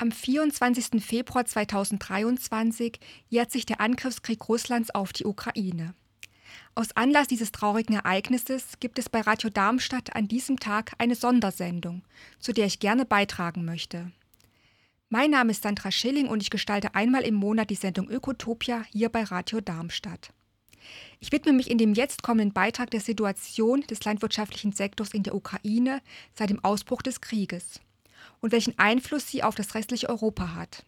Am 24. Februar 2023 jährt sich der Angriffskrieg Russlands auf die Ukraine. Aus Anlass dieses traurigen Ereignisses gibt es bei Radio Darmstadt an diesem Tag eine Sondersendung, zu der ich gerne beitragen möchte. Mein Name ist Sandra Schilling und ich gestalte einmal im Monat die Sendung Ökotopia hier bei Radio Darmstadt. Ich widme mich in dem jetzt kommenden Beitrag der Situation des landwirtschaftlichen Sektors in der Ukraine seit dem Ausbruch des Krieges und welchen Einfluss sie auf das restliche Europa hat.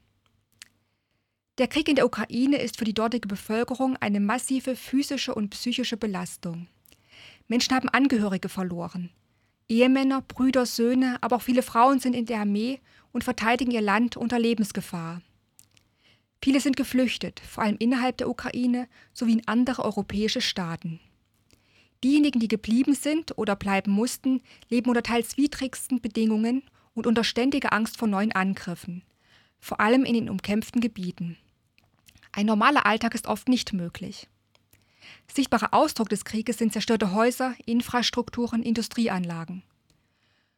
Der Krieg in der Ukraine ist für die dortige Bevölkerung eine massive physische und psychische Belastung. Menschen haben Angehörige verloren. Ehemänner, Brüder, Söhne, aber auch viele Frauen sind in der Armee und verteidigen ihr Land unter Lebensgefahr. Viele sind geflüchtet, vor allem innerhalb der Ukraine sowie in andere europäische Staaten. Diejenigen, die geblieben sind oder bleiben mussten, leben unter teils widrigsten Bedingungen und unter ständiger Angst vor neuen Angriffen, vor allem in den umkämpften Gebieten. Ein normaler Alltag ist oft nicht möglich. Sichtbarer Ausdruck des Krieges sind zerstörte Häuser, Infrastrukturen, Industrieanlagen.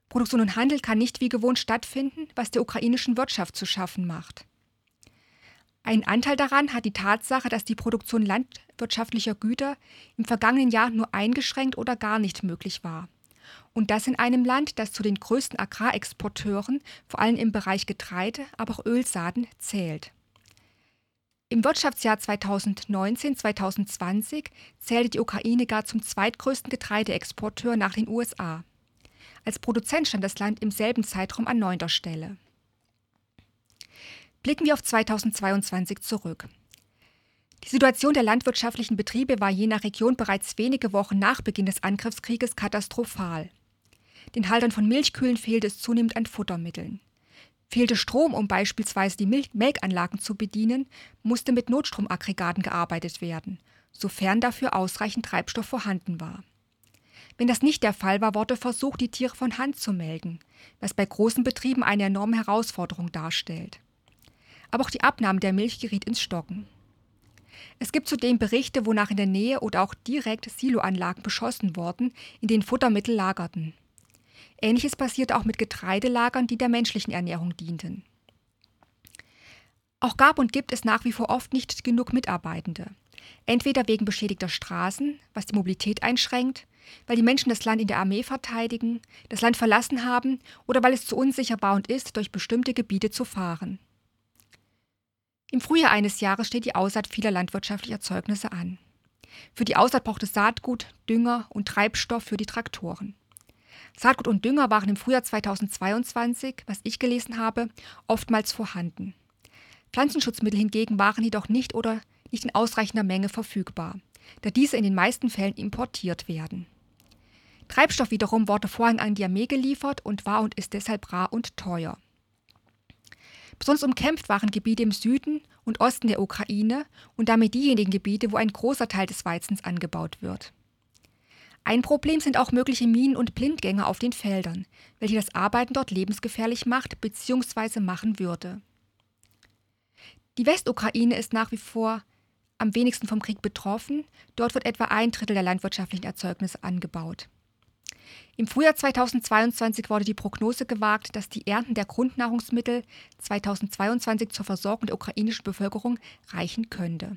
Produktion und Handel kann nicht wie gewohnt stattfinden, was der ukrainischen Wirtschaft zu schaffen macht. Ein Anteil daran hat die Tatsache, dass die Produktion landwirtschaftlicher Güter im vergangenen Jahr nur eingeschränkt oder gar nicht möglich war. Und das in einem Land, das zu den größten Agrarexporteuren, vor allem im Bereich Getreide, aber auch Ölsaaten, zählt. Im Wirtschaftsjahr 2019-2020 zählte die Ukraine gar zum zweitgrößten Getreideexporteur nach den USA. Als Produzent stand das Land im selben Zeitraum an neunter Stelle. Blicken wir auf 2022 zurück. Die Situation der landwirtschaftlichen Betriebe war je nach Region bereits wenige Wochen nach Beginn des Angriffskrieges katastrophal. Den Haltern von Milchkühlen fehlte es zunehmend an Futtermitteln. Fehlte Strom, um beispielsweise die Mil Melkanlagen zu bedienen, musste mit Notstromaggregaten gearbeitet werden, sofern dafür ausreichend Treibstoff vorhanden war. Wenn das nicht der Fall war, wurde versucht, die Tiere von Hand zu melken, was bei großen Betrieben eine enorme Herausforderung darstellt aber auch die Abnahme der Milch geriet ins Stocken. Es gibt zudem Berichte, wonach in der Nähe oder auch direkt Siloanlagen beschossen wurden, in denen Futtermittel lagerten. Ähnliches passierte auch mit Getreidelagern, die der menschlichen Ernährung dienten. Auch gab und gibt es nach wie vor oft nicht genug Mitarbeitende. Entweder wegen beschädigter Straßen, was die Mobilität einschränkt, weil die Menschen das Land in der Armee verteidigen, das Land verlassen haben oder weil es zu unsicher war und ist, durch bestimmte Gebiete zu fahren. Im Frühjahr eines Jahres steht die Aussaat vieler landwirtschaftlicher Erzeugnisse an. Für die Aussaat braucht es Saatgut, Dünger und Treibstoff für die Traktoren. Saatgut und Dünger waren im Frühjahr 2022, was ich gelesen habe, oftmals vorhanden. Pflanzenschutzmittel hingegen waren jedoch nicht oder nicht in ausreichender Menge verfügbar, da diese in den meisten Fällen importiert werden. Treibstoff wiederum wurde vorhin an die Armee geliefert und war und ist deshalb rar und teuer. Besonders umkämpft waren Gebiete im Süden und Osten der Ukraine und damit diejenigen Gebiete, wo ein großer Teil des Weizens angebaut wird. Ein Problem sind auch mögliche Minen und Blindgänger auf den Feldern, welche das Arbeiten dort lebensgefährlich macht bzw. machen würde. Die Westukraine ist nach wie vor am wenigsten vom Krieg betroffen. Dort wird etwa ein Drittel der landwirtschaftlichen Erzeugnisse angebaut. Im Frühjahr 2022 wurde die Prognose gewagt, dass die Ernten der Grundnahrungsmittel 2022 zur Versorgung der ukrainischen Bevölkerung reichen könnte.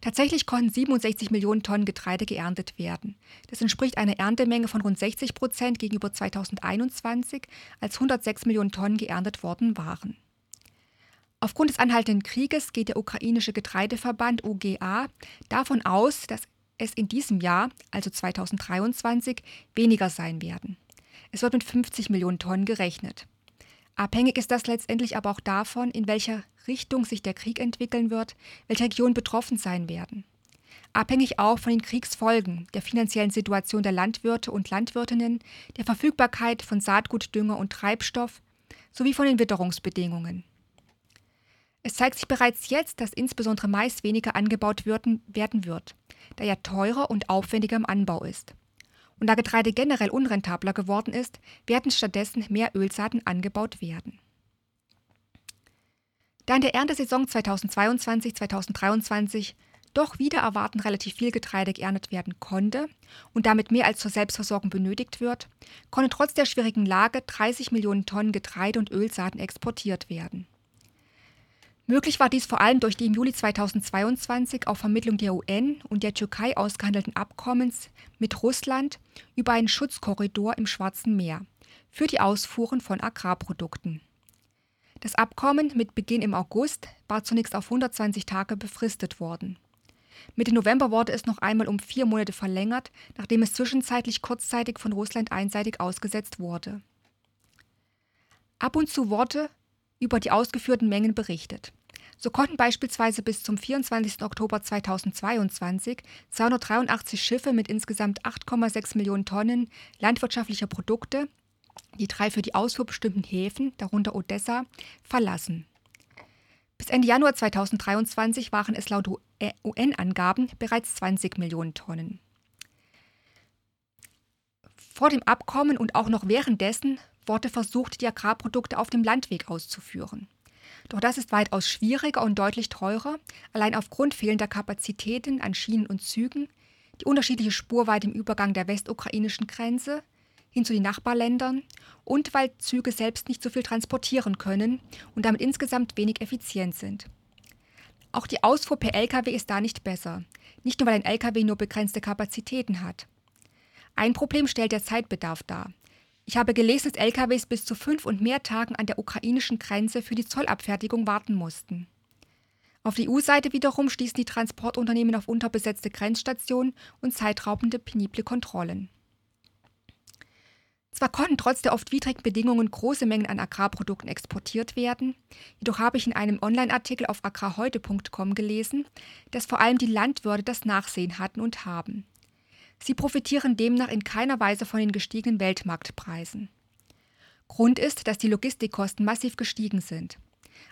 Tatsächlich konnten 67 Millionen Tonnen Getreide geerntet werden. Das entspricht einer Erntemenge von rund 60 Prozent gegenüber 2021, als 106 Millionen Tonnen geerntet worden waren. Aufgrund des anhaltenden Krieges geht der ukrainische Getreideverband UGA davon aus, dass es in diesem Jahr, also 2023, weniger sein werden. Es wird mit 50 Millionen Tonnen gerechnet. Abhängig ist das letztendlich aber auch davon, in welcher Richtung sich der Krieg entwickeln wird, welche Regionen betroffen sein werden. Abhängig auch von den Kriegsfolgen, der finanziellen Situation der Landwirte und Landwirtinnen, der Verfügbarkeit von Saatgut, Dünger und Treibstoff sowie von den Witterungsbedingungen. Es zeigt sich bereits jetzt, dass insbesondere Mais weniger angebaut werden wird, da er teurer und aufwendiger im Anbau ist. Und da Getreide generell unrentabler geworden ist, werden stattdessen mehr Ölsaaten angebaut werden. Da in der Erntesaison 2022-2023 doch wieder erwarten relativ viel Getreide geerntet werden konnte und damit mehr als zur Selbstversorgung benötigt wird, konnten trotz der schwierigen Lage 30 Millionen Tonnen Getreide und Ölsaaten exportiert werden. Möglich war dies vor allem durch die im Juli 2022 auf Vermittlung der UN und der Türkei ausgehandelten Abkommens mit Russland über einen Schutzkorridor im Schwarzen Meer für die Ausfuhren von Agrarprodukten. Das Abkommen mit Beginn im August war zunächst auf 120 Tage befristet worden. Mitte November wurde es noch einmal um vier Monate verlängert, nachdem es zwischenzeitlich kurzzeitig von Russland einseitig ausgesetzt wurde. Ab und zu wurde über die ausgeführten Mengen berichtet. So konnten beispielsweise bis zum 24. Oktober 2022 283 Schiffe mit insgesamt 8,6 Millionen Tonnen landwirtschaftlicher Produkte die drei für die Ausfuhr bestimmten Häfen, darunter Odessa, verlassen. Bis Ende Januar 2023 waren es laut UN-Angaben bereits 20 Millionen Tonnen. Vor dem Abkommen und auch noch währenddessen wurde versucht, die Agrarprodukte auf dem Landweg auszuführen. Doch das ist weitaus schwieriger und deutlich teurer, allein aufgrund fehlender Kapazitäten an Schienen und Zügen, die unterschiedliche Spurweite im Übergang der westukrainischen Grenze, hin zu den Nachbarländern und weil Züge selbst nicht so viel transportieren können und damit insgesamt wenig effizient sind. Auch die Ausfuhr per Lkw ist da nicht besser, nicht nur weil ein Lkw nur begrenzte Kapazitäten hat. Ein Problem stellt der Zeitbedarf dar. Ich habe gelesen, dass LKWs bis zu fünf und mehr Tagen an der ukrainischen Grenze für die Zollabfertigung warten mussten. Auf der EU-Seite wiederum stießen die Transportunternehmen auf unterbesetzte Grenzstationen und zeitraubende penible Kontrollen. Zwar konnten trotz der oft widrigen Bedingungen große Mengen an Agrarprodukten exportiert werden, jedoch habe ich in einem Online-Artikel auf agrarheute.com gelesen, dass vor allem die Landwirte das Nachsehen hatten und haben. Sie profitieren demnach in keiner Weise von den gestiegenen Weltmarktpreisen. Grund ist, dass die Logistikkosten massiv gestiegen sind.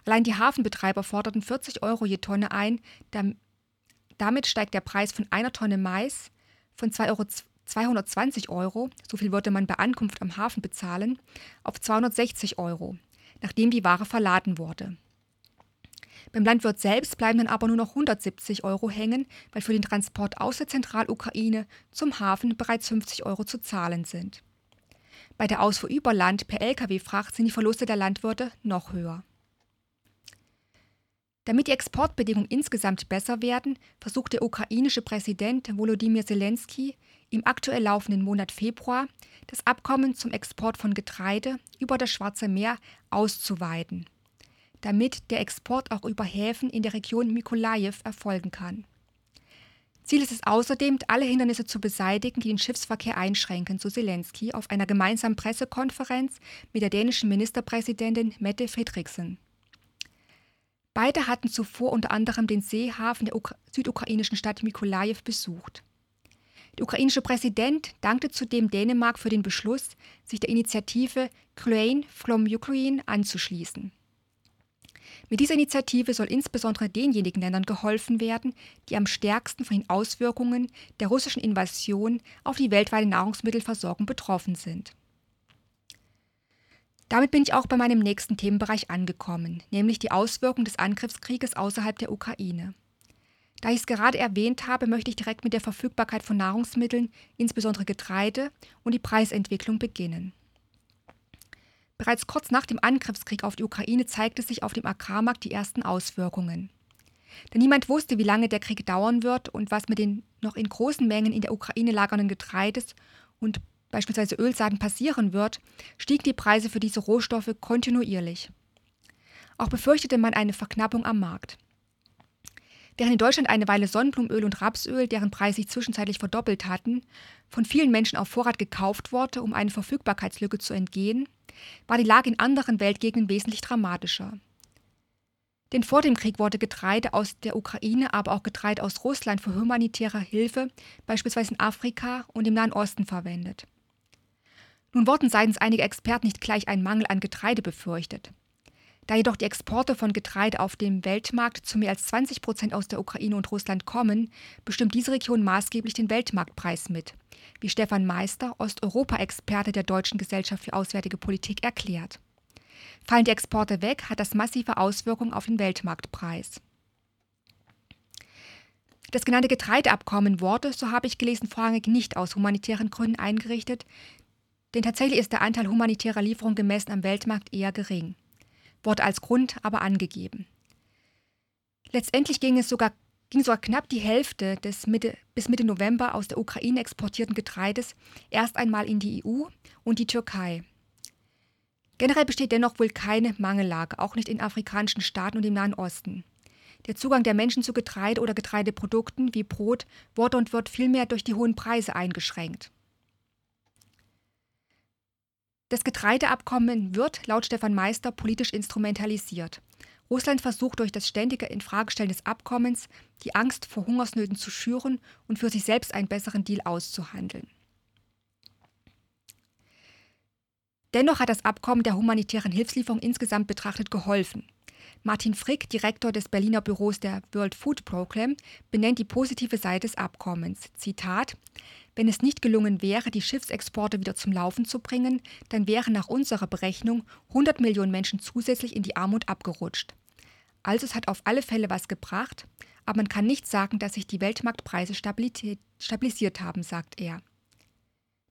Allein die Hafenbetreiber forderten 40 Euro je Tonne ein, damit steigt der Preis von einer Tonne Mais von 2,20 Euro 220 Euro, so viel würde man bei Ankunft am Hafen bezahlen, auf 260 Euro, nachdem die Ware verladen wurde. Beim Landwirt selbst bleiben dann aber nur noch 170 Euro hängen, weil für den Transport aus der Zentralukraine zum Hafen bereits 50 Euro zu zahlen sind. Bei der Ausfuhr über Land per Lkw-Fracht sind die Verluste der Landwirte noch höher. Damit die Exportbedingungen insgesamt besser werden, versucht der ukrainische Präsident Volodymyr Zelensky im aktuell laufenden Monat Februar das Abkommen zum Export von Getreide über das Schwarze Meer auszuweiten, damit der Export auch über Häfen in der Region Mikolajew erfolgen kann. Ziel ist es außerdem, alle Hindernisse zu beseitigen, die den Schiffsverkehr einschränken, so Zelensky auf einer gemeinsamen Pressekonferenz mit der dänischen Ministerpräsidentin Mette Fredriksen. Beide hatten zuvor unter anderem den Seehafen der südukrainischen Stadt Mikolajew besucht. Der ukrainische Präsident dankte zudem Dänemark für den Beschluss, sich der Initiative Grain from Ukraine anzuschließen. Mit dieser Initiative soll insbesondere denjenigen Ländern geholfen werden, die am stärksten von den Auswirkungen der russischen Invasion auf die weltweite Nahrungsmittelversorgung betroffen sind. Damit bin ich auch bei meinem nächsten Themenbereich angekommen, nämlich die Auswirkungen des Angriffskrieges außerhalb der Ukraine. Da ich es gerade erwähnt habe, möchte ich direkt mit der Verfügbarkeit von Nahrungsmitteln, insbesondere Getreide, und die Preisentwicklung beginnen. Bereits kurz nach dem Angriffskrieg auf die Ukraine zeigte sich auf dem Agrarmarkt die ersten Auswirkungen. Da niemand wusste, wie lange der Krieg dauern wird und was mit den noch in großen Mengen in der Ukraine lagernden Getreides und beispielsweise Ölsaaten passieren wird, stiegen die Preise für diese Rohstoffe kontinuierlich. Auch befürchtete man eine Verknappung am Markt. Während in Deutschland eine Weile Sonnenblumenöl und Rapsöl, deren Preise sich zwischenzeitlich verdoppelt hatten, von vielen Menschen auf Vorrat gekauft wurde, um eine Verfügbarkeitslücke zu entgehen, war die Lage in anderen Weltgegenden wesentlich dramatischer. Denn vor dem Krieg wurde Getreide aus der Ukraine, aber auch Getreide aus Russland für humanitäre Hilfe, beispielsweise in Afrika und im Nahen Osten, verwendet. Nun wurden seitens einiger Experten nicht gleich ein Mangel an Getreide befürchtet. Da jedoch die Exporte von Getreide auf dem Weltmarkt zu mehr als 20 Prozent aus der Ukraine und Russland kommen, bestimmt diese Region maßgeblich den Weltmarktpreis mit, wie Stefan Meister, Osteuropa-Experte der Deutschen Gesellschaft für Auswärtige Politik, erklärt. Fallen die Exporte weg, hat das massive Auswirkungen auf den Weltmarktpreis. Das genannte Getreideabkommen wurde, so habe ich gelesen, vorrangig nicht aus humanitären Gründen eingerichtet, denn tatsächlich ist der Anteil humanitärer Lieferungen gemessen am Weltmarkt eher gering, wurde als Grund aber angegeben. Letztendlich ging es sogar ging sogar knapp die Hälfte des Mitte, bis Mitte November aus der Ukraine exportierten Getreides erst einmal in die EU und die Türkei. Generell besteht dennoch wohl keine Mangellage, auch nicht in afrikanischen Staaten und im Nahen Osten. Der Zugang der Menschen zu Getreide oder Getreideprodukten wie Brot wurde und wird vielmehr durch die hohen Preise eingeschränkt. Das Getreideabkommen wird, laut Stefan Meister, politisch instrumentalisiert. Russland versucht durch das ständige Infragestellen des Abkommens die Angst vor Hungersnöten zu schüren und für sich selbst einen besseren Deal auszuhandeln. Dennoch hat das Abkommen der humanitären Hilfslieferung insgesamt betrachtet geholfen. Martin Frick, Direktor des Berliner Büros der World Food Program, benennt die positive Seite des Abkommens. Zitat: Wenn es nicht gelungen wäre, die Schiffsexporte wieder zum Laufen zu bringen, dann wären nach unserer Berechnung 100 Millionen Menschen zusätzlich in die Armut abgerutscht. Also es hat auf alle Fälle was gebracht, aber man kann nicht sagen, dass sich die Weltmarktpreise stabilisiert haben, sagt er.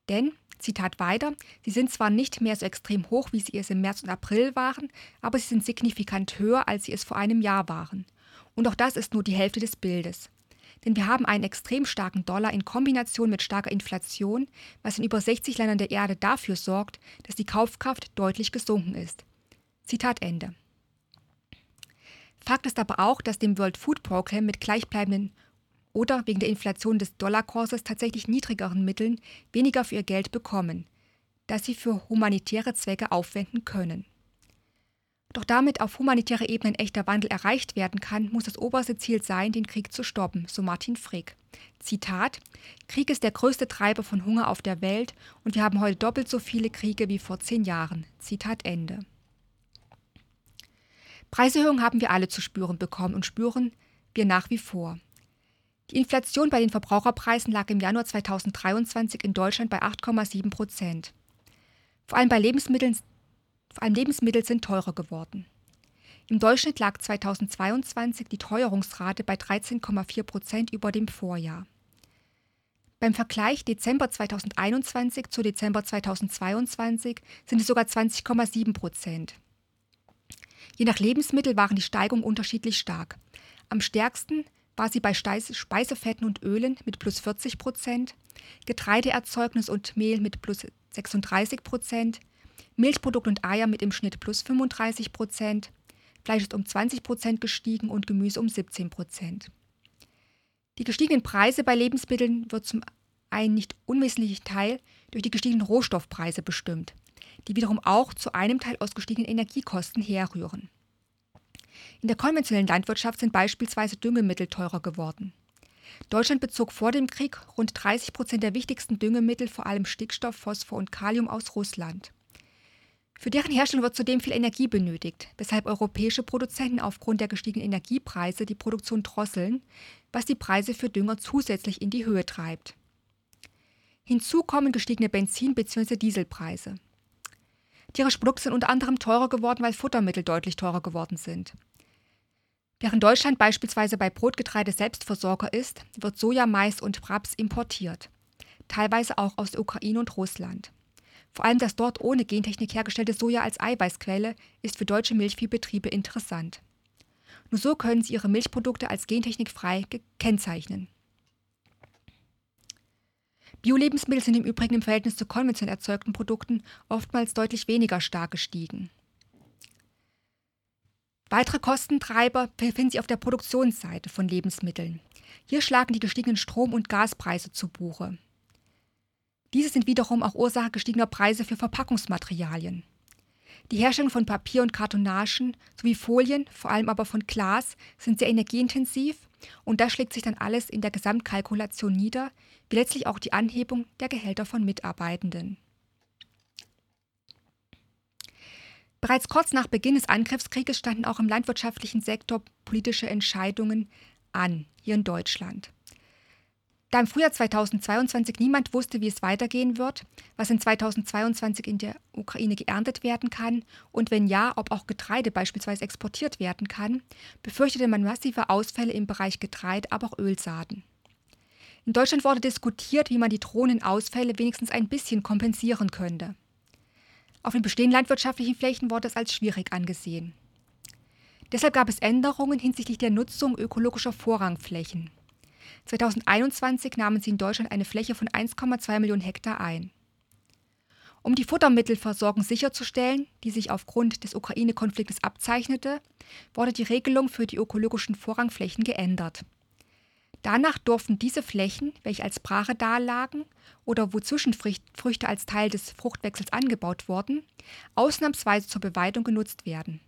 Denn, Zitat weiter, sie sind zwar nicht mehr so extrem hoch, wie sie es im März und April waren, aber sie sind signifikant höher, als sie es vor einem Jahr waren. Und auch das ist nur die Hälfte des Bildes. Denn wir haben einen extrem starken Dollar in Kombination mit starker Inflation, was in über 60 Ländern der Erde dafür sorgt, dass die Kaufkraft deutlich gesunken ist. Zitat Ende. Fakt ist aber auch, dass dem World Food Program mit gleichbleibenden oder wegen der Inflation des Dollarkurses tatsächlich niedrigeren Mitteln weniger für ihr Geld bekommen, das sie für humanitäre Zwecke aufwenden können. Doch damit auf humanitärer Ebene ein echter Wandel erreicht werden kann, muss das oberste Ziel sein, den Krieg zu stoppen, so Martin Frick. Zitat: Krieg ist der größte Treiber von Hunger auf der Welt und wir haben heute doppelt so viele Kriege wie vor zehn Jahren. Zitat Ende. Preiserhöhungen haben wir alle zu spüren bekommen und spüren wir nach wie vor. Die Inflation bei den Verbraucherpreisen lag im Januar 2023 in Deutschland bei 8,7 Prozent. Vor allem bei Lebensmitteln, vor allem Lebensmittel sind teurer geworden. Im Durchschnitt lag 2022 die Teuerungsrate bei 13,4 Prozent über dem Vorjahr. Beim Vergleich Dezember 2021 zu Dezember 2022 sind es sogar 20,7 Prozent. Je nach Lebensmittel waren die Steigungen unterschiedlich stark. Am stärksten war sie bei Speisefetten und Ölen mit plus 40 Prozent, Getreideerzeugnis und Mehl mit plus 36 Prozent, Milchprodukt und Eier mit im Schnitt plus 35 Prozent, Fleisch ist um 20 Prozent gestiegen und Gemüse um 17 Prozent. Die gestiegenen Preise bei Lebensmitteln wird zum einen nicht unwesentlichen Teil durch die gestiegenen Rohstoffpreise bestimmt, die wiederum auch zu einem Teil aus gestiegenen Energiekosten herrühren. In der konventionellen Landwirtschaft sind beispielsweise Düngemittel teurer geworden. Deutschland bezog vor dem Krieg rund 30 Prozent der wichtigsten Düngemittel, vor allem Stickstoff, Phosphor und Kalium, aus Russland. Für deren Herstellung wird zudem viel Energie benötigt, weshalb europäische Produzenten aufgrund der gestiegenen Energiepreise die Produktion drosseln, was die Preise für Dünger zusätzlich in die Höhe treibt. Hinzu kommen gestiegene Benzin- bzw. Dieselpreise. Tierische Produkte sind unter anderem teurer geworden, weil Futtermittel deutlich teurer geworden sind. Während Deutschland beispielsweise bei Brotgetreide Selbstversorger ist, wird Soja, Mais und Raps importiert, teilweise auch aus der Ukraine und Russland. Vor allem das dort ohne Gentechnik hergestellte Soja als Eiweißquelle ist für deutsche Milchviehbetriebe interessant. Nur so können sie ihre Milchprodukte als gentechnikfrei kennzeichnen. Bio-Lebensmittel sind im Übrigen im Verhältnis zu konventionell erzeugten Produkten oftmals deutlich weniger stark gestiegen. Weitere Kostentreiber befinden sich auf der Produktionsseite von Lebensmitteln. Hier schlagen die gestiegenen Strom- und Gaspreise zu Buche. Diese sind wiederum auch Ursache gestiegener Preise für Verpackungsmaterialien. Die Herstellung von Papier und Kartonagen sowie Folien, vor allem aber von Glas, sind sehr energieintensiv und das schlägt sich dann alles in der Gesamtkalkulation nieder, wie letztlich auch die Anhebung der Gehälter von Mitarbeitenden. Bereits kurz nach Beginn des Angriffskrieges standen auch im landwirtschaftlichen Sektor politische Entscheidungen an, hier in Deutschland. Da im Frühjahr 2022 niemand wusste, wie es weitergehen wird, was in 2022 in der Ukraine geerntet werden kann und wenn ja, ob auch Getreide beispielsweise exportiert werden kann, befürchtete man massive Ausfälle im Bereich Getreide, aber auch Ölsaaten. In Deutschland wurde diskutiert, wie man die drohenden Ausfälle wenigstens ein bisschen kompensieren könnte. Auf den bestehenden landwirtschaftlichen Flächen wurde es als schwierig angesehen. Deshalb gab es Änderungen hinsichtlich der Nutzung ökologischer Vorrangflächen. 2021 nahmen sie in Deutschland eine Fläche von 1,2 Millionen Hektar ein. Um die Futtermittelversorgung sicherzustellen, die sich aufgrund des Ukraine-Konfliktes abzeichnete, wurde die Regelung für die ökologischen Vorrangflächen geändert. Danach durften diese Flächen, welche als Brache dalagen oder wo Zwischenfrüchte als Teil des Fruchtwechsels angebaut wurden, ausnahmsweise zur Beweidung genutzt werden.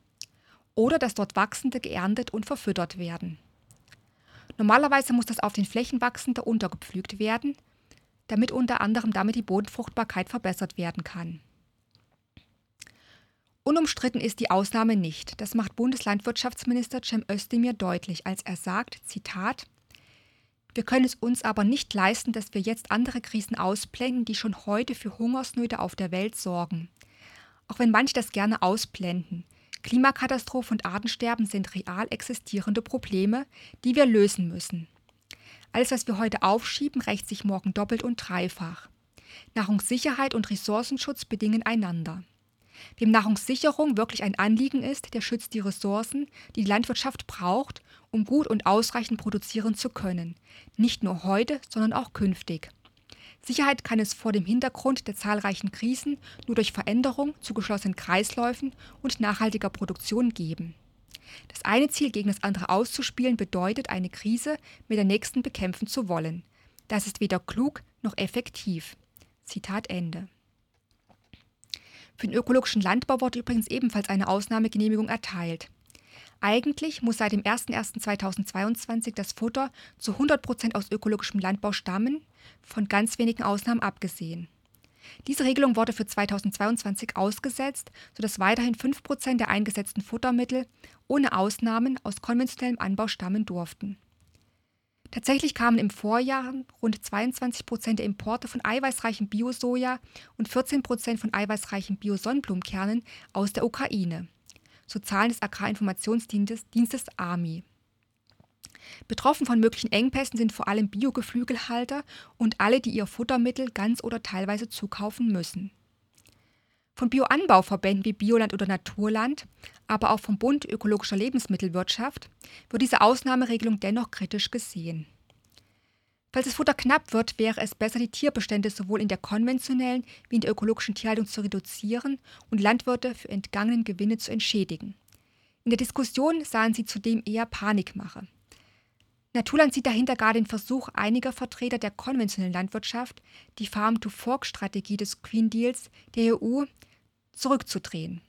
Oder das dort Wachsende geerntet und verfüttert werden. Normalerweise muss das auf den Flächen wachsende untergepflügt werden, damit unter anderem damit die Bodenfruchtbarkeit verbessert werden kann. Unumstritten ist die Ausnahme nicht. Das macht Bundeslandwirtschaftsminister Cem Özdemir deutlich, als er sagt, Zitat, wir können es uns aber nicht leisten, dass wir jetzt andere Krisen ausblenden, die schon heute für Hungersnöte auf der Welt sorgen. Auch wenn manche das gerne ausblenden. Klimakatastrophe und Artensterben sind real existierende Probleme, die wir lösen müssen. Alles, was wir heute aufschieben, rächt sich morgen doppelt und dreifach. Nahrungssicherheit und Ressourcenschutz bedingen einander. Wem Nahrungssicherung wirklich ein Anliegen ist, der schützt die Ressourcen, die die Landwirtschaft braucht, um gut und ausreichend produzieren zu können. Nicht nur heute, sondern auch künftig. Sicherheit kann es vor dem Hintergrund der zahlreichen Krisen nur durch Veränderung zu geschlossenen Kreisläufen und nachhaltiger Produktion geben. Das eine Ziel gegen das andere auszuspielen bedeutet, eine Krise mit der nächsten bekämpfen zu wollen. Das ist weder klug noch effektiv. Zitat Ende. Für den ökologischen Landbau wurde übrigens ebenfalls eine Ausnahmegenehmigung erteilt. Eigentlich muss seit dem 01.01.2022 das Futter zu 100 Prozent aus ökologischem Landbau stammen, von ganz wenigen Ausnahmen abgesehen. Diese Regelung wurde für 2022 ausgesetzt, sodass weiterhin 5 Prozent der eingesetzten Futtermittel ohne Ausnahmen aus konventionellem Anbau stammen durften. Tatsächlich kamen im Vorjahr rund 22 Prozent der Importe von eiweißreichem Bio-Soja und 14 Prozent von eiweißreichen Bio-Sonnenblumenkernen aus der Ukraine so Zahlen des Agrarinformationsdienstes AMI. Betroffen von möglichen Engpässen sind vor allem Biogeflügelhalter und alle, die ihr Futtermittel ganz oder teilweise zukaufen müssen. Von Bioanbauverbänden wie Bioland oder Naturland, aber auch vom Bund ökologischer Lebensmittelwirtschaft wird diese Ausnahmeregelung dennoch kritisch gesehen. Falls das Futter knapp wird, wäre es besser, die Tierbestände sowohl in der konventionellen wie in der ökologischen Tierhaltung zu reduzieren und Landwirte für entgangenen Gewinne zu entschädigen. In der Diskussion sahen sie zudem eher Panikmache. Naturland sieht dahinter gar den Versuch einiger Vertreter der konventionellen Landwirtschaft, die Farm-to-Fork-Strategie des Green Deals der EU zurückzudrehen.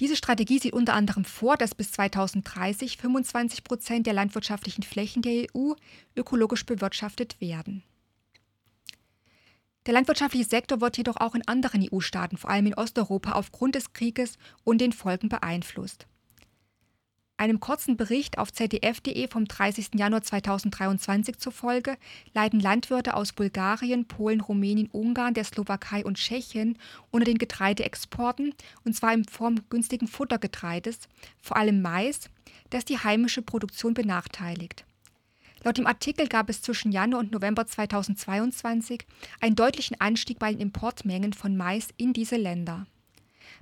Diese Strategie sieht unter anderem vor, dass bis 2030 25 Prozent der landwirtschaftlichen Flächen der EU ökologisch bewirtschaftet werden. Der landwirtschaftliche Sektor wird jedoch auch in anderen EU-Staaten, vor allem in Osteuropa, aufgrund des Krieges und den Folgen beeinflusst einem kurzen Bericht auf zdf.de vom 30. Januar 2023 zufolge leiden Landwirte aus Bulgarien, Polen, Rumänien, Ungarn, der Slowakei und Tschechien unter den Getreideexporten, und zwar in Form günstigen Futtergetreides, vor allem Mais, das die heimische Produktion benachteiligt. Laut dem Artikel gab es zwischen Januar und November 2022 einen deutlichen Anstieg bei den Importmengen von Mais in diese Länder.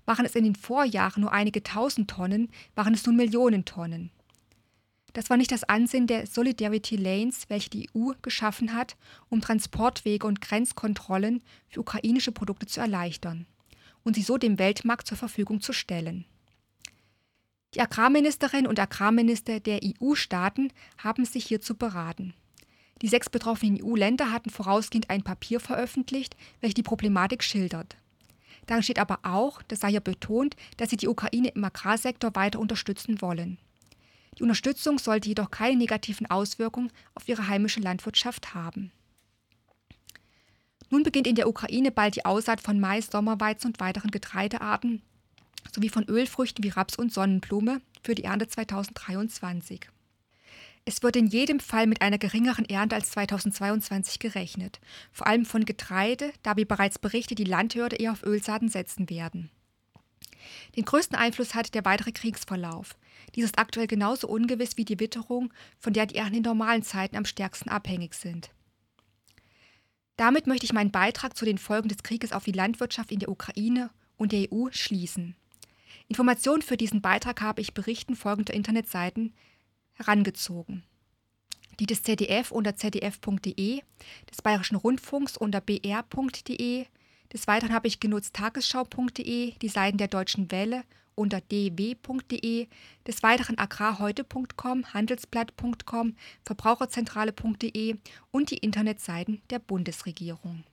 Waren es in den Vorjahren nur einige tausend Tonnen, waren es nun Millionen Tonnen. Das war nicht das Ansehen der Solidarity Lanes, welche die EU geschaffen hat, um Transportwege und Grenzkontrollen für ukrainische Produkte zu erleichtern und sie so dem Weltmarkt zur Verfügung zu stellen. Die Agrarministerin und Agrarminister der EU-Staaten haben sich hierzu beraten. Die sechs betroffenen EU-Länder hatten vorausgehend ein Papier veröffentlicht, welches die Problematik schildert. Darin steht aber auch, das sei ja betont, dass sie die Ukraine im Agrarsektor weiter unterstützen wollen. Die Unterstützung sollte jedoch keine negativen Auswirkungen auf ihre heimische Landwirtschaft haben. Nun beginnt in der Ukraine bald die Aussaat von Mais, Sommerweizen und weiteren Getreidearten sowie von Ölfrüchten wie Raps und Sonnenblume für die Ernte 2023. Es wird in jedem Fall mit einer geringeren Ernte als 2022 gerechnet, vor allem von Getreide, da wie bereits berichtet die Landwirte eher auf Ölsaaten setzen werden. Den größten Einfluss hat der weitere Kriegsverlauf. Dies ist aktuell genauso ungewiss wie die Witterung, von der die Ernten in normalen Zeiten am stärksten abhängig sind. Damit möchte ich meinen Beitrag zu den Folgen des Krieges auf die Landwirtschaft in der Ukraine und der EU schließen. Informationen für diesen Beitrag habe ich Berichten folgender Internetseiten herangezogen. Die des ZDF unter zdf.de, des Bayerischen Rundfunks unter br.de, des Weiteren habe ich genutzt tagesschau.de, die Seiten der Deutschen Welle unter dw.de, des Weiteren agrarheute.com, handelsblatt.com, verbraucherzentrale.de und die Internetseiten der Bundesregierung.